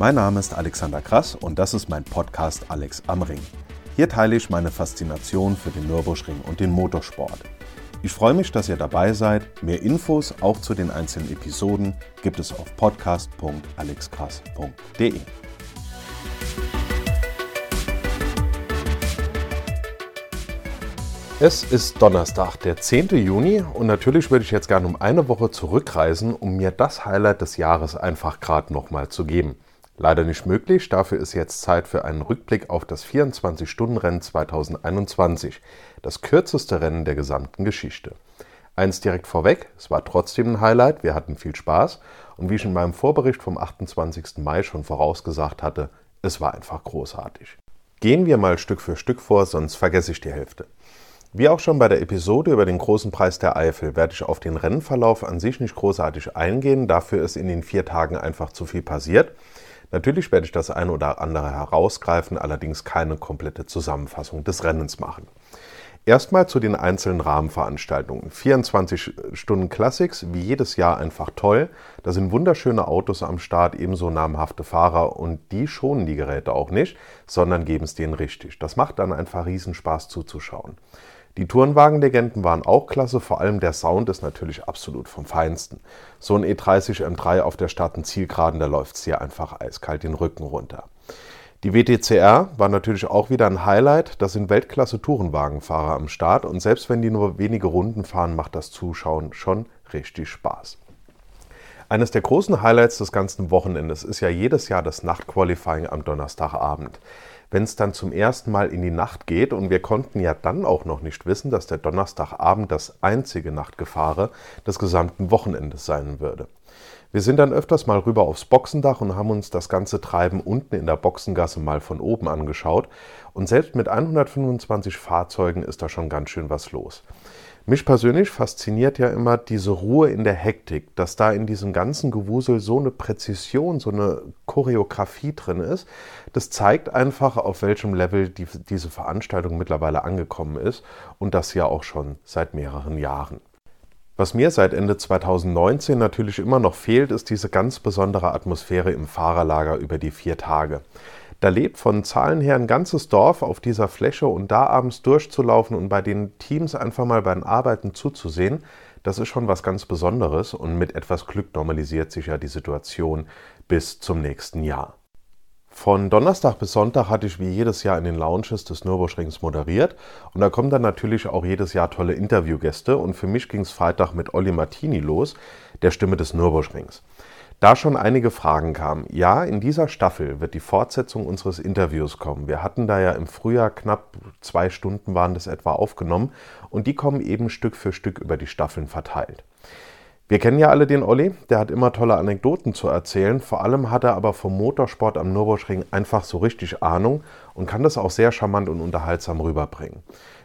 Mein Name ist Alexander Krass und das ist mein Podcast Alex am Ring. Hier teile ich meine Faszination für den Nürburgring und den Motorsport. Ich freue mich, dass ihr dabei seid. Mehr Infos auch zu den einzelnen Episoden gibt es auf podcast.alexkrass.de. Es ist Donnerstag, der 10. Juni und natürlich würde ich jetzt gerne um eine Woche zurückreisen, um mir das Highlight des Jahres einfach gerade nochmal zu geben. Leider nicht möglich, dafür ist jetzt Zeit für einen Rückblick auf das 24-Stunden-Rennen 2021, das kürzeste Rennen der gesamten Geschichte. Eins direkt vorweg, es war trotzdem ein Highlight, wir hatten viel Spaß und wie ich in meinem Vorbericht vom 28. Mai schon vorausgesagt hatte, es war einfach großartig. Gehen wir mal Stück für Stück vor, sonst vergesse ich die Hälfte. Wie auch schon bei der Episode über den großen Preis der Eifel werde ich auf den Rennverlauf an sich nicht großartig eingehen, dafür ist in den vier Tagen einfach zu viel passiert. Natürlich werde ich das eine oder andere herausgreifen, allerdings keine komplette Zusammenfassung des Rennens machen. Erstmal zu den einzelnen Rahmenveranstaltungen. 24 Stunden Classics, wie jedes Jahr einfach toll. Da sind wunderschöne Autos am Start, ebenso namhafte Fahrer und die schonen die Geräte auch nicht, sondern geben es denen richtig. Das macht dann einfach Riesenspaß zuzuschauen. Die Tourenwagenlegenden waren auch klasse, vor allem der Sound ist natürlich absolut vom Feinsten. So ein E30 M3 auf der und Zielgeraden, da läuft es hier einfach eiskalt den Rücken runter. Die WTCR war natürlich auch wieder ein Highlight. Das sind Weltklasse-Tourenwagenfahrer am Start und selbst wenn die nur wenige Runden fahren, macht das Zuschauen schon richtig Spaß. Eines der großen Highlights des ganzen Wochenendes ist ja jedes Jahr das Nachtqualifying am Donnerstagabend wenn es dann zum ersten Mal in die Nacht geht. Und wir konnten ja dann auch noch nicht wissen, dass der Donnerstagabend das einzige Nachtgefahre des gesamten Wochenendes sein würde. Wir sind dann öfters mal rüber aufs Boxendach und haben uns das ganze Treiben unten in der Boxengasse mal von oben angeschaut. Und selbst mit 125 Fahrzeugen ist da schon ganz schön was los. Mich persönlich fasziniert ja immer diese Ruhe in der Hektik, dass da in diesem ganzen Gewusel so eine Präzision, so eine Choreografie drin ist. Das zeigt einfach, auf welchem Level die, diese Veranstaltung mittlerweile angekommen ist und das ja auch schon seit mehreren Jahren. Was mir seit Ende 2019 natürlich immer noch fehlt, ist diese ganz besondere Atmosphäre im Fahrerlager über die vier Tage. Da lebt von Zahlen her ein ganzes Dorf auf dieser Fläche und da abends durchzulaufen und bei den Teams einfach mal beim Arbeiten zuzusehen, das ist schon was ganz Besonderes und mit etwas Glück normalisiert sich ja die Situation bis zum nächsten Jahr. Von Donnerstag bis Sonntag hatte ich wie jedes Jahr in den Lounges des Nürburgrings moderiert und da kommen dann natürlich auch jedes Jahr tolle Interviewgäste und für mich ging es Freitag mit Olli Martini los, der Stimme des Nürburgrings. Da schon einige Fragen kamen. Ja, in dieser Staffel wird die Fortsetzung unseres Interviews kommen. Wir hatten da ja im Frühjahr knapp zwei Stunden waren das etwa aufgenommen und die kommen eben Stück für Stück über die Staffeln verteilt. Wir kennen ja alle den Olli, der hat immer tolle Anekdoten zu erzählen. Vor allem hat er aber vom Motorsport am Nürburgring einfach so richtig Ahnung und kann das auch sehr charmant und unterhaltsam rüberbringen.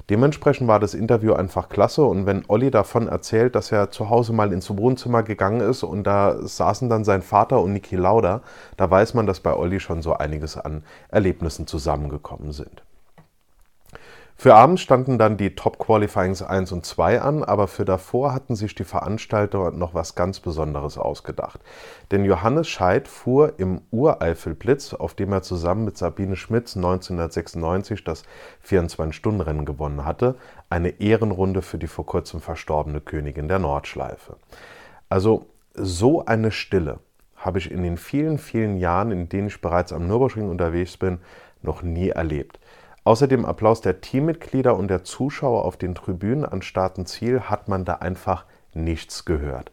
Dementsprechend war das Interview einfach klasse und wenn Olli davon erzählt, dass er zu Hause mal ins Wohnzimmer gegangen ist und da saßen dann sein Vater und Niki Lauda, da weiß man, dass bei Olli schon so einiges an Erlebnissen zusammengekommen sind. Für abends standen dann die Top Qualifyings 1 und 2 an, aber für davor hatten sich die Veranstalter noch was ganz Besonderes ausgedacht. Denn Johannes Scheidt fuhr im Ureifelblitz, auf dem er zusammen mit Sabine Schmitz 1996 das 24-Stunden-Rennen gewonnen hatte, eine Ehrenrunde für die vor kurzem verstorbene Königin der Nordschleife. Also so eine Stille habe ich in den vielen, vielen Jahren, in denen ich bereits am Nürburgring unterwegs bin, noch nie erlebt. Außer dem Applaus der Teammitglieder und der Zuschauer auf den Tribünen an Start und Ziel hat man da einfach nichts gehört.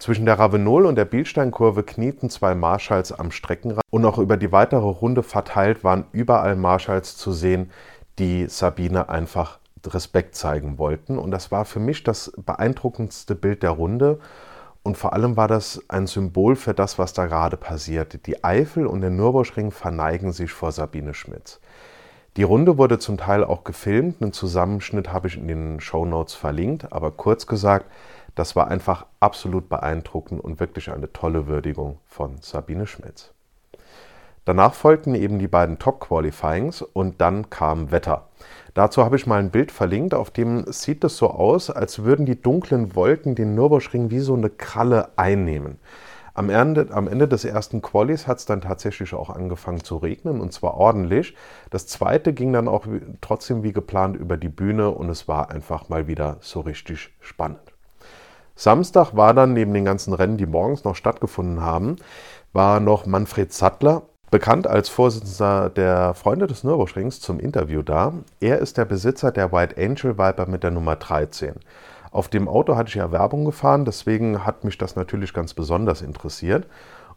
Zwischen der Ravenol und der Bielsteinkurve knieten zwei Marschalls am Streckenrand und auch über die weitere Runde verteilt waren überall Marschalls zu sehen, die Sabine einfach Respekt zeigen wollten. Und das war für mich das beeindruckendste Bild der Runde. Und vor allem war das ein Symbol für das, was da gerade passiert. Die Eifel und der Nürburgring verneigen sich vor Sabine Schmitz. Die Runde wurde zum Teil auch gefilmt. Einen Zusammenschnitt habe ich in den Show Notes verlinkt. Aber kurz gesagt, das war einfach absolut beeindruckend und wirklich eine tolle Würdigung von Sabine Schmitz. Danach folgten eben die beiden Top-Qualifyings und dann kam Wetter. Dazu habe ich mal ein Bild verlinkt, auf dem sieht es so aus, als würden die dunklen Wolken den Nürburgring wie so eine Kralle einnehmen. Am Ende, am Ende des ersten Qualis hat es dann tatsächlich auch angefangen zu regnen und zwar ordentlich. Das zweite ging dann auch trotzdem wie geplant über die Bühne und es war einfach mal wieder so richtig spannend. Samstag war dann neben den ganzen Rennen, die morgens noch stattgefunden haben, war noch Manfred Sattler, bekannt als Vorsitzender der Freunde des Nürburgrings, zum Interview da. Er ist der Besitzer der White Angel Viper mit der Nummer 13. Auf dem Auto hatte ich ja Werbung gefahren, deswegen hat mich das natürlich ganz besonders interessiert.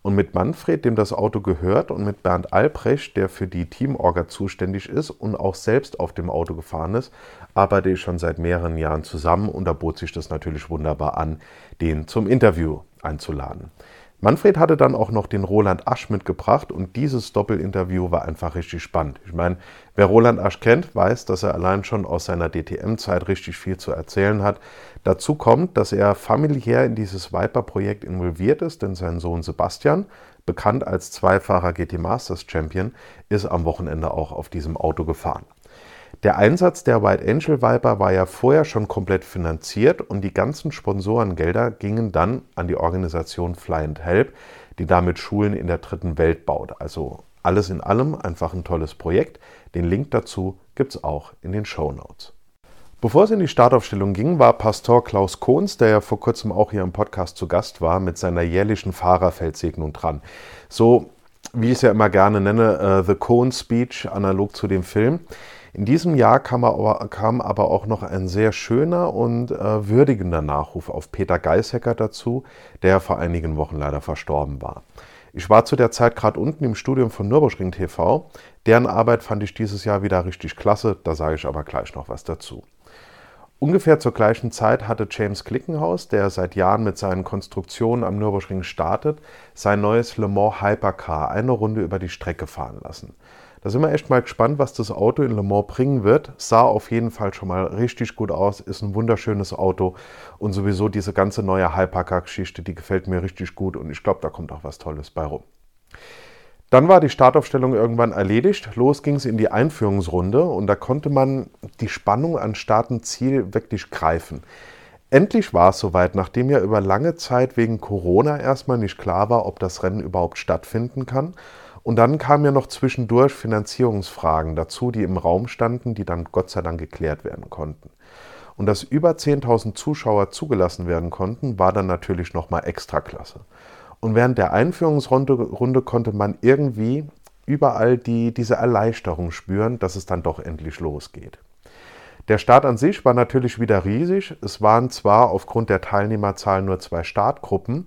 Und mit Manfred, dem das Auto gehört, und mit Bernd Albrecht, der für die Teamorga zuständig ist und auch selbst auf dem Auto gefahren ist, arbeite ich schon seit mehreren Jahren zusammen und da bot sich das natürlich wunderbar an, den zum Interview einzuladen. Manfred hatte dann auch noch den Roland Asch mitgebracht und dieses Doppelinterview war einfach richtig spannend. Ich meine, wer Roland Asch kennt, weiß, dass er allein schon aus seiner DTM-Zeit richtig viel zu erzählen hat. Dazu kommt, dass er familiär in dieses Viper-Projekt involviert ist, denn sein Sohn Sebastian, bekannt als zweifacher GT Masters Champion, ist am Wochenende auch auf diesem Auto gefahren. Der Einsatz der White Angel Viper war ja vorher schon komplett finanziert und die ganzen Sponsorengelder gingen dann an die Organisation Fly and Help, die damit Schulen in der dritten Welt baut. Also alles in allem einfach ein tolles Projekt. Den Link dazu gibt es auch in den Show Notes. Bevor es in die Startaufstellung ging, war Pastor Klaus Kohns, der ja vor kurzem auch hier im Podcast zu Gast war, mit seiner jährlichen Fahrerfeldsegnung dran. So wie ich es ja immer gerne nenne, uh, The Cohn Speech, analog zu dem Film. In diesem Jahr kam aber, kam aber auch noch ein sehr schöner und äh, würdigender Nachruf auf Peter Geishecker dazu, der vor einigen Wochen leider verstorben war. Ich war zu der Zeit gerade unten im Studium von Nürburgring TV. Deren Arbeit fand ich dieses Jahr wieder richtig klasse, da sage ich aber gleich noch was dazu. Ungefähr zur gleichen Zeit hatte James Klickenhaus, der seit Jahren mit seinen Konstruktionen am Nürburgring startet, sein neues Le Mans Hypercar eine Runde über die Strecke fahren lassen. Da sind wir echt mal gespannt, was das Auto in Le Mans bringen wird. Sah auf jeden Fall schon mal richtig gut aus, ist ein wunderschönes Auto und sowieso diese ganze neue Hypercar-Geschichte, die gefällt mir richtig gut und ich glaube, da kommt auch was Tolles bei rum. Dann war die Startaufstellung irgendwann erledigt. Los ging es in die Einführungsrunde und da konnte man die Spannung an Start und Ziel wirklich greifen. Endlich war es soweit, nachdem ja über lange Zeit wegen Corona erstmal nicht klar war, ob das Rennen überhaupt stattfinden kann. Und dann kamen ja noch zwischendurch Finanzierungsfragen dazu, die im Raum standen, die dann Gott sei Dank geklärt werden konnten. Und dass über 10.000 Zuschauer zugelassen werden konnten, war dann natürlich nochmal extra klasse. Und während der Einführungsrunde Runde konnte man irgendwie überall die, diese Erleichterung spüren, dass es dann doch endlich losgeht. Der Start an sich war natürlich wieder riesig. Es waren zwar aufgrund der Teilnehmerzahl nur zwei Startgruppen,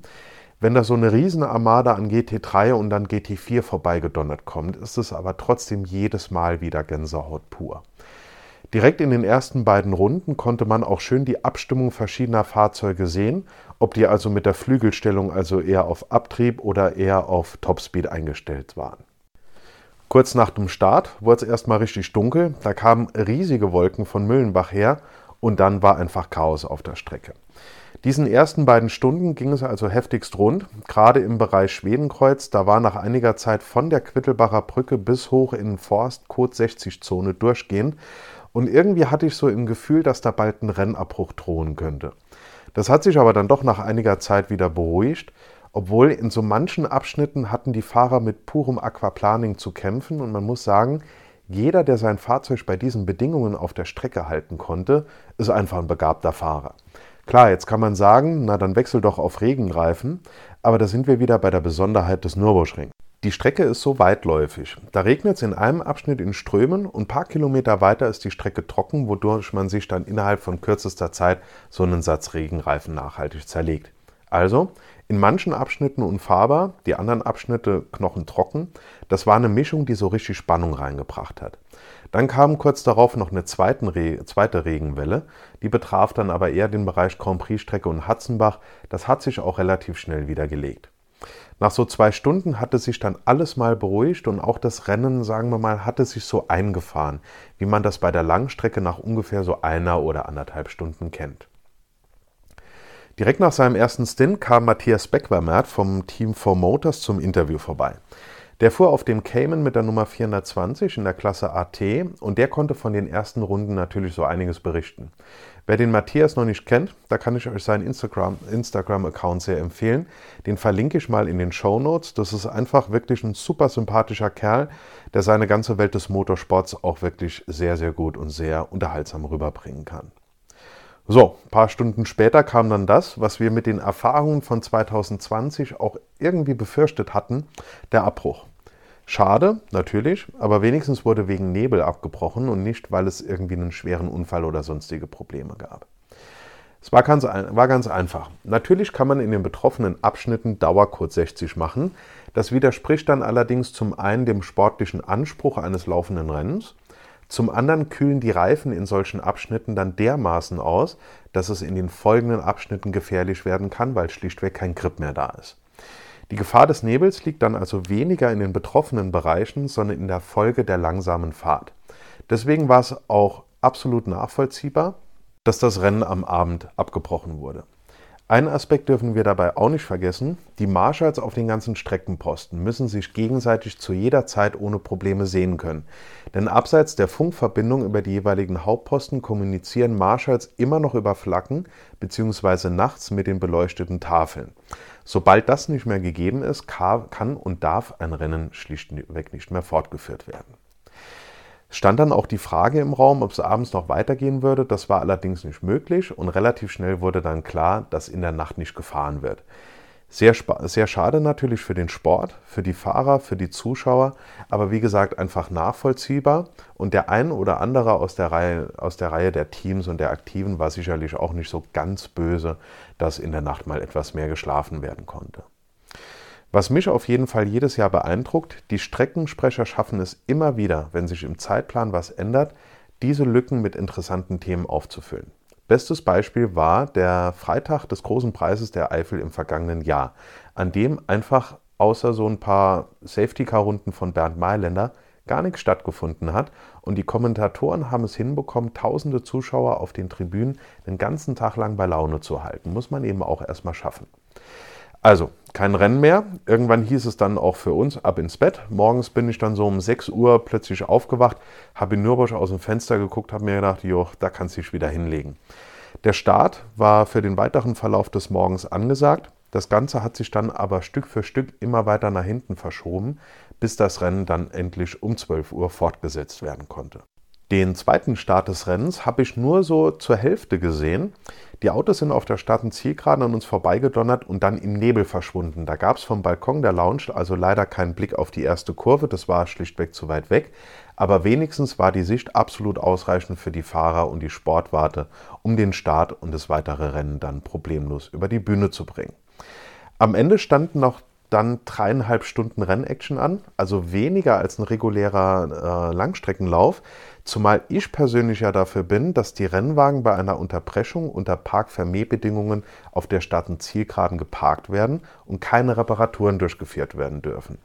wenn da so eine riesen Armada an GT3 und dann GT4 vorbeigedonnert kommt, ist es aber trotzdem jedes Mal wieder Gänsehaut pur. Direkt in den ersten beiden Runden konnte man auch schön die Abstimmung verschiedener Fahrzeuge sehen, ob die also mit der Flügelstellung also eher auf Abtrieb oder eher auf Topspeed eingestellt waren. Kurz nach dem Start wurde es erstmal richtig dunkel, da kamen riesige Wolken von Müllenbach her und dann war einfach Chaos auf der Strecke. Diesen ersten beiden Stunden ging es also heftigst rund, gerade im Bereich Schwedenkreuz. Da war nach einiger Zeit von der Quittelbacher Brücke bis hoch in Forst Code 60 Zone durchgehend. Und irgendwie hatte ich so im Gefühl, dass da bald ein Rennabbruch drohen könnte. Das hat sich aber dann doch nach einiger Zeit wieder beruhigt, obwohl in so manchen Abschnitten hatten die Fahrer mit purem Aquaplaning zu kämpfen und man muss sagen, jeder, der sein Fahrzeug bei diesen Bedingungen auf der Strecke halten konnte, ist einfach ein begabter Fahrer. Klar, jetzt kann man sagen, na dann wechsel doch auf Regenreifen, aber da sind wir wieder bei der Besonderheit des Nürburgring. Die Strecke ist so weitläufig. Da regnet es in einem Abschnitt in Strömen und ein paar Kilometer weiter ist die Strecke trocken, wodurch man sich dann innerhalb von kürzester Zeit so einen Satz Regenreifen nachhaltig zerlegt. Also, in manchen Abschnitten unfahrbar, die anderen Abschnitte knochentrocken. Das war eine Mischung, die so richtig Spannung reingebracht hat. Dann kam kurz darauf noch eine Re zweite Regenwelle, die betraf dann aber eher den Bereich Grand Prix-Strecke und Hatzenbach. Das hat sich auch relativ schnell wieder gelegt. Nach so zwei Stunden hatte sich dann alles mal beruhigt und auch das Rennen, sagen wir mal, hatte sich so eingefahren, wie man das bei der Langstrecke nach ungefähr so einer oder anderthalb Stunden kennt. Direkt nach seinem ersten Stint kam Matthias Beckwermert vom Team 4 Motors zum Interview vorbei. Der fuhr auf dem Cayman mit der Nummer 420 in der Klasse AT und der konnte von den ersten Runden natürlich so einiges berichten. Wer den Matthias noch nicht kennt, da kann ich euch seinen Instagram-Account Instagram sehr empfehlen. Den verlinke ich mal in den Show Notes. Das ist einfach wirklich ein super sympathischer Kerl, der seine ganze Welt des Motorsports auch wirklich sehr, sehr gut und sehr unterhaltsam rüberbringen kann. So, ein paar Stunden später kam dann das, was wir mit den Erfahrungen von 2020 auch irgendwie befürchtet hatten, der Abbruch. Schade, natürlich, aber wenigstens wurde wegen Nebel abgebrochen und nicht, weil es irgendwie einen schweren Unfall oder sonstige Probleme gab. Es war ganz, war ganz einfach. Natürlich kann man in den betroffenen Abschnitten Dauercode 60 machen. Das widerspricht dann allerdings zum einen dem sportlichen Anspruch eines laufenden Rennens. Zum anderen kühlen die Reifen in solchen Abschnitten dann dermaßen aus, dass es in den folgenden Abschnitten gefährlich werden kann, weil schlichtweg kein Grip mehr da ist. Die Gefahr des Nebels liegt dann also weniger in den betroffenen Bereichen, sondern in der Folge der langsamen Fahrt. Deswegen war es auch absolut nachvollziehbar, dass das Rennen am Abend abgebrochen wurde. Einen Aspekt dürfen wir dabei auch nicht vergessen. Die Marshals auf den ganzen Streckenposten müssen sich gegenseitig zu jeder Zeit ohne Probleme sehen können. Denn abseits der Funkverbindung über die jeweiligen Hauptposten kommunizieren Marshals immer noch über Flaggen bzw. nachts mit den beleuchteten Tafeln. Sobald das nicht mehr gegeben ist, kann und darf ein Rennen schlichtweg nicht mehr fortgeführt werden. Stand dann auch die Frage im Raum, ob es abends noch weitergehen würde. Das war allerdings nicht möglich und relativ schnell wurde dann klar, dass in der Nacht nicht gefahren wird. Sehr, sehr schade natürlich für den Sport, für die Fahrer, für die Zuschauer, aber wie gesagt einfach nachvollziehbar. Und der ein oder andere aus der, Reihe, aus der Reihe der Teams und der Aktiven war sicherlich auch nicht so ganz böse, dass in der Nacht mal etwas mehr geschlafen werden konnte. Was mich auf jeden Fall jedes Jahr beeindruckt, die Streckensprecher schaffen es immer wieder, wenn sich im Zeitplan was ändert, diese Lücken mit interessanten Themen aufzufüllen. Bestes Beispiel war der Freitag des großen Preises der Eifel im vergangenen Jahr, an dem einfach außer so ein paar Safety-Car-Runden von Bernd Mailänder gar nichts stattgefunden hat und die Kommentatoren haben es hinbekommen, tausende Zuschauer auf den Tribünen den ganzen Tag lang bei Laune zu halten. Muss man eben auch erstmal schaffen. Also, kein Rennen mehr. Irgendwann hieß es dann auch für uns ab ins Bett. Morgens bin ich dann so um 6 Uhr plötzlich aufgewacht, habe in Nürburg aus dem Fenster geguckt, habe mir gedacht, jo, da kannst du dich wieder hinlegen. Der Start war für den weiteren Verlauf des Morgens angesagt. Das Ganze hat sich dann aber Stück für Stück immer weiter nach hinten verschoben, bis das Rennen dann endlich um 12 Uhr fortgesetzt werden konnte. Den zweiten Start des Rennens habe ich nur so zur Hälfte gesehen. Die Autos sind auf der und Zielgeraden an uns vorbeigedonnert und dann im Nebel verschwunden. Da gab es vom Balkon der Lounge also leider keinen Blick auf die erste Kurve, das war schlichtweg zu weit weg. Aber wenigstens war die Sicht absolut ausreichend für die Fahrer und die Sportwarte, um den Start und das weitere Rennen dann problemlos über die Bühne zu bringen. Am Ende standen noch dann dreieinhalb Stunden Rennaction an, also weniger als ein regulärer äh, Langstreckenlauf, zumal ich persönlich ja dafür bin, dass die Rennwagen bei einer Unterbrechung unter Parkvermehbedingungen auf der Stadt- und Zielgeraden geparkt werden und keine Reparaturen durchgeführt werden dürfen.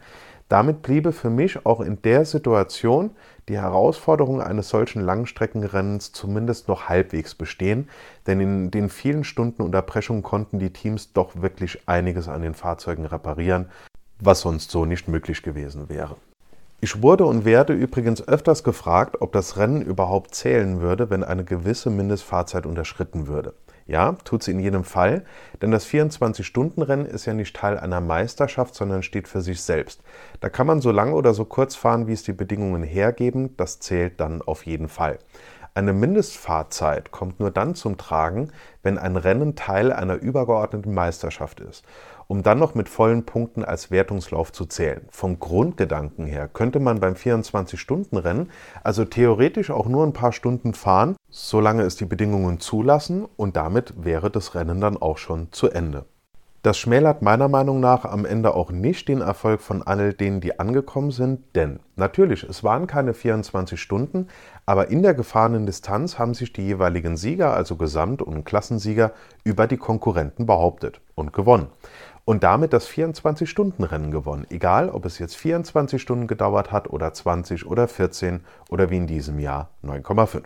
Damit bliebe für mich auch in der Situation die Herausforderung eines solchen Langstreckenrennens zumindest noch halbwegs bestehen, denn in den vielen Stunden Unterbrechung konnten die Teams doch wirklich einiges an den Fahrzeugen reparieren, was sonst so nicht möglich gewesen wäre. Ich wurde und werde übrigens öfters gefragt, ob das Rennen überhaupt zählen würde, wenn eine gewisse Mindestfahrzeit unterschritten würde. Ja, tut sie in jedem Fall, denn das 24-Stunden-Rennen ist ja nicht Teil einer Meisterschaft, sondern steht für sich selbst. Da kann man so lange oder so kurz fahren, wie es die Bedingungen hergeben, das zählt dann auf jeden Fall. Eine Mindestfahrzeit kommt nur dann zum Tragen, wenn ein Rennen Teil einer übergeordneten Meisterschaft ist um dann noch mit vollen Punkten als Wertungslauf zu zählen. Vom Grundgedanken her könnte man beim 24-Stunden-Rennen also theoretisch auch nur ein paar Stunden fahren, solange es die Bedingungen zulassen und damit wäre das Rennen dann auch schon zu Ende. Das schmälert meiner Meinung nach am Ende auch nicht den Erfolg von all denen, die angekommen sind, denn natürlich, es waren keine 24 Stunden, aber in der gefahrenen Distanz haben sich die jeweiligen Sieger, also Gesamt- und Klassensieger, über die Konkurrenten behauptet und gewonnen und damit das 24-Stunden-Rennen gewonnen. Egal, ob es jetzt 24 Stunden gedauert hat oder 20 oder 14 oder wie in diesem Jahr 9,5.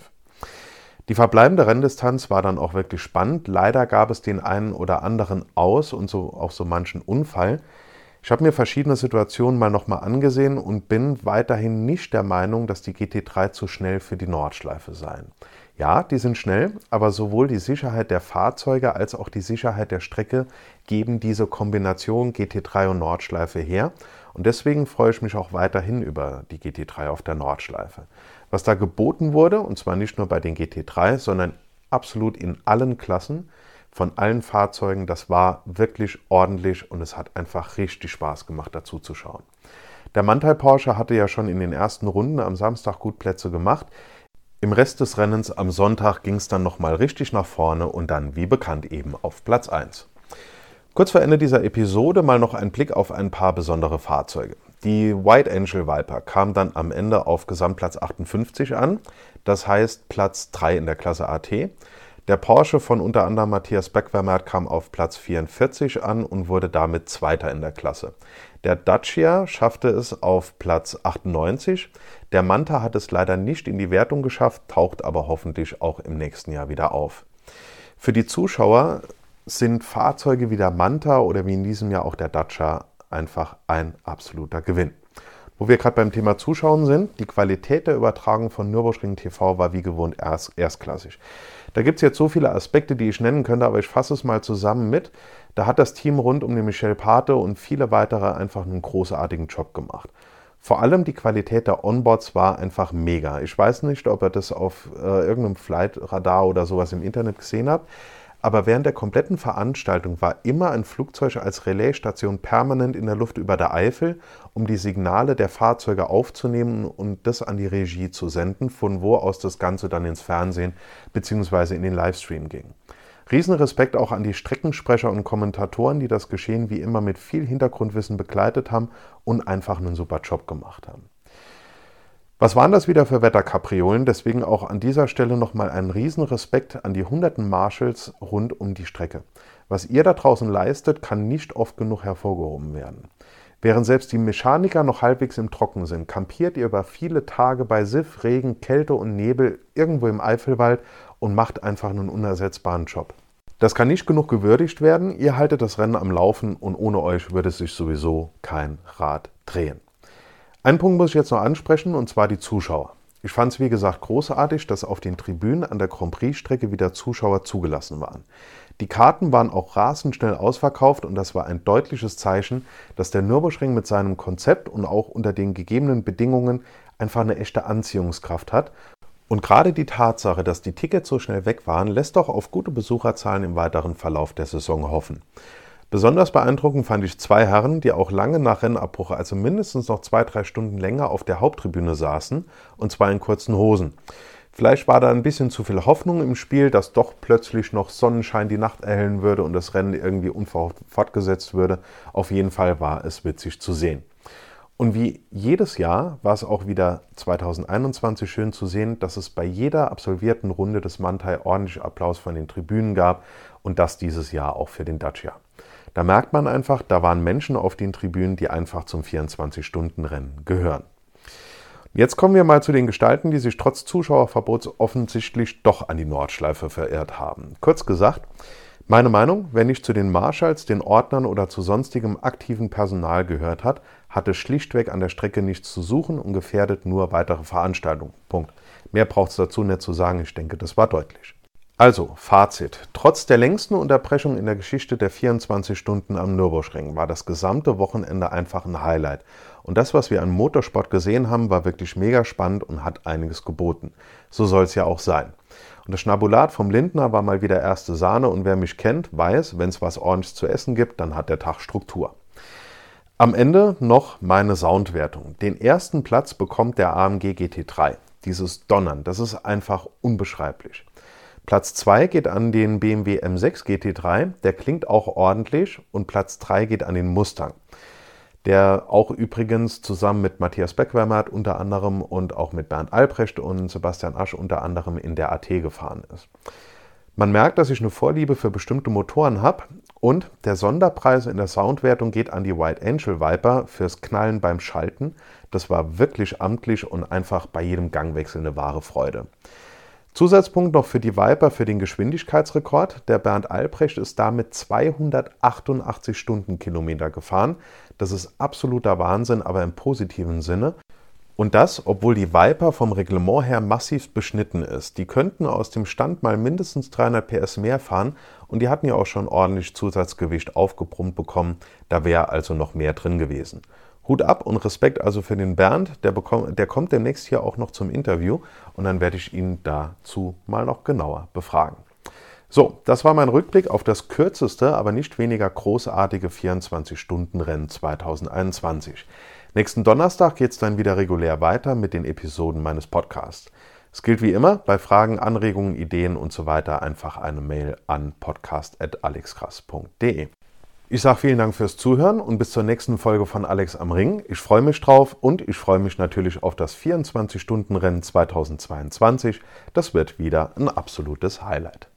Die verbleibende Renndistanz war dann auch wirklich spannend. Leider gab es den einen oder anderen Aus und so auch so manchen Unfall. Ich habe mir verschiedene Situationen mal nochmal angesehen und bin weiterhin nicht der Meinung, dass die GT3 zu schnell für die Nordschleife seien. Ja, die sind schnell, aber sowohl die Sicherheit der Fahrzeuge als auch die Sicherheit der Strecke geben diese Kombination GT3 und Nordschleife her. Und deswegen freue ich mich auch weiterhin über die GT3 auf der Nordschleife. Was da geboten wurde, und zwar nicht nur bei den GT3, sondern absolut in allen Klassen, von allen Fahrzeugen. Das war wirklich ordentlich und es hat einfach richtig Spaß gemacht, dazu zu schauen. Der Mantai Porsche hatte ja schon in den ersten Runden am Samstag gut Plätze gemacht. Im Rest des Rennens am Sonntag ging es dann nochmal richtig nach vorne und dann, wie bekannt, eben auf Platz 1. Kurz vor Ende dieser Episode mal noch ein Blick auf ein paar besondere Fahrzeuge. Die White Angel Viper kam dann am Ende auf Gesamtplatz 58 an, das heißt Platz 3 in der Klasse AT. Der Porsche von unter anderem Matthias Beckwermert kam auf Platz 44 an und wurde damit Zweiter in der Klasse. Der Dacia schaffte es auf Platz 98. Der Manta hat es leider nicht in die Wertung geschafft, taucht aber hoffentlich auch im nächsten Jahr wieder auf. Für die Zuschauer sind Fahrzeuge wie der Manta oder wie in diesem Jahr auch der Dacia einfach ein absoluter Gewinn. Wo wir gerade beim Thema Zuschauen sind, die Qualität der Übertragung von Nürburgring TV war wie gewohnt erst, erstklassig. Da gibt es jetzt so viele Aspekte, die ich nennen könnte, aber ich fasse es mal zusammen mit. Da hat das Team rund um den Michel Pate und viele weitere einfach einen großartigen Job gemacht. Vor allem die Qualität der Onboards war einfach mega. Ich weiß nicht, ob ihr das auf äh, irgendeinem Flight-Radar oder sowas im Internet gesehen habt. Aber während der kompletten Veranstaltung war immer ein Flugzeug als Relaisstation permanent in der Luft über der Eifel, um die Signale der Fahrzeuge aufzunehmen und das an die Regie zu senden, von wo aus das Ganze dann ins Fernsehen bzw. in den Livestream ging. Riesenrespekt auch an die Streckensprecher und Kommentatoren, die das Geschehen wie immer mit viel Hintergrundwissen begleitet haben und einfach einen super Job gemacht haben. Was waren das wieder für Wetterkapriolen? Deswegen auch an dieser Stelle nochmal einen riesen Respekt an die hunderten Marshals rund um die Strecke. Was ihr da draußen leistet, kann nicht oft genug hervorgehoben werden. Während selbst die Mechaniker noch halbwegs im Trocken sind, kampiert ihr über viele Tage bei Siff, Regen, Kälte und Nebel irgendwo im Eifelwald und macht einfach einen unersetzbaren Job. Das kann nicht genug gewürdigt werden. Ihr haltet das Rennen am Laufen und ohne euch würde sich sowieso kein Rad drehen. Einen Punkt muss ich jetzt noch ansprechen, und zwar die Zuschauer. Ich fand es wie gesagt großartig, dass auf den Tribünen an der Grand Prix-Strecke wieder Zuschauer zugelassen waren. Die Karten waren auch rasend schnell ausverkauft und das war ein deutliches Zeichen, dass der Nürburgring mit seinem Konzept und auch unter den gegebenen Bedingungen einfach eine echte Anziehungskraft hat. Und gerade die Tatsache, dass die Tickets so schnell weg waren, lässt auch auf gute Besucherzahlen im weiteren Verlauf der Saison hoffen. Besonders beeindruckend fand ich zwei Herren, die auch lange nach Rennabbruch, also mindestens noch zwei, drei Stunden länger auf der Haupttribüne saßen, und zwar in kurzen Hosen. Vielleicht war da ein bisschen zu viel Hoffnung im Spiel, dass doch plötzlich noch Sonnenschein die Nacht erhellen würde und das Rennen irgendwie unverhofft fortgesetzt würde. Auf jeden Fall war es witzig zu sehen. Und wie jedes Jahr war es auch wieder 2021 schön zu sehen, dass es bei jeder absolvierten Runde des Mantai ordentlich Applaus von den Tribünen gab und das dieses Jahr auch für den Dacia. Da merkt man einfach, da waren Menschen auf den Tribünen, die einfach zum 24-Stunden-Rennen gehören. Jetzt kommen wir mal zu den Gestalten, die sich trotz Zuschauerverbots offensichtlich doch an die Nordschleife verirrt haben. Kurz gesagt, meine Meinung, wer nicht zu den Marschalls, den Ordnern oder zu sonstigem aktiven Personal gehört hat, hatte schlichtweg an der Strecke nichts zu suchen und gefährdet nur weitere Veranstaltungen. Punkt. Mehr braucht es dazu nicht zu sagen, ich denke, das war deutlich. Also, Fazit. Trotz der längsten Unterbrechung in der Geschichte der 24 Stunden am Nürburgring war das gesamte Wochenende einfach ein Highlight. Und das, was wir an Motorsport gesehen haben, war wirklich mega spannend und hat einiges geboten. So soll es ja auch sein. Und das Schnabulat vom Lindner war mal wieder erste Sahne und wer mich kennt, weiß, wenn es was ordentlich zu essen gibt, dann hat der Tag Struktur. Am Ende noch meine Soundwertung. Den ersten Platz bekommt der AMG GT3. Dieses Donnern, das ist einfach unbeschreiblich. Platz 2 geht an den BMW M6 GT3, der klingt auch ordentlich und Platz 3 geht an den Mustang, der auch übrigens zusammen mit Matthias Beckwärmert unter anderem und auch mit Bernd Albrecht und Sebastian Asch unter anderem in der AT gefahren ist. Man merkt, dass ich eine Vorliebe für bestimmte Motoren habe und der Sonderpreis in der Soundwertung geht an die White Angel Viper fürs Knallen beim Schalten. Das war wirklich amtlich und einfach bei jedem Gangwechsel eine wahre Freude. Zusatzpunkt noch für die Viper für den Geschwindigkeitsrekord. Der Bernd Albrecht ist damit 288 Stundenkilometer gefahren. Das ist absoluter Wahnsinn, aber im positiven Sinne. Und das, obwohl die Viper vom Reglement her massiv beschnitten ist. Die könnten aus dem Stand mal mindestens 300 PS mehr fahren und die hatten ja auch schon ordentlich Zusatzgewicht aufgebrummt bekommen. Da wäre also noch mehr drin gewesen. Hut ab und Respekt also für den Bernd. Der, bekommt, der kommt demnächst hier auch noch zum Interview und dann werde ich ihn dazu mal noch genauer befragen. So, das war mein Rückblick auf das kürzeste, aber nicht weniger großartige 24-Stunden-Rennen 2021. Nächsten Donnerstag geht es dann wieder regulär weiter mit den Episoden meines Podcasts. Es gilt wie immer, bei Fragen, Anregungen, Ideen und so weiter einfach eine Mail an podcast.alexkrass.de. Ich sage vielen Dank fürs Zuhören und bis zur nächsten Folge von Alex am Ring. Ich freue mich drauf und ich freue mich natürlich auf das 24-Stunden-Rennen 2022. Das wird wieder ein absolutes Highlight.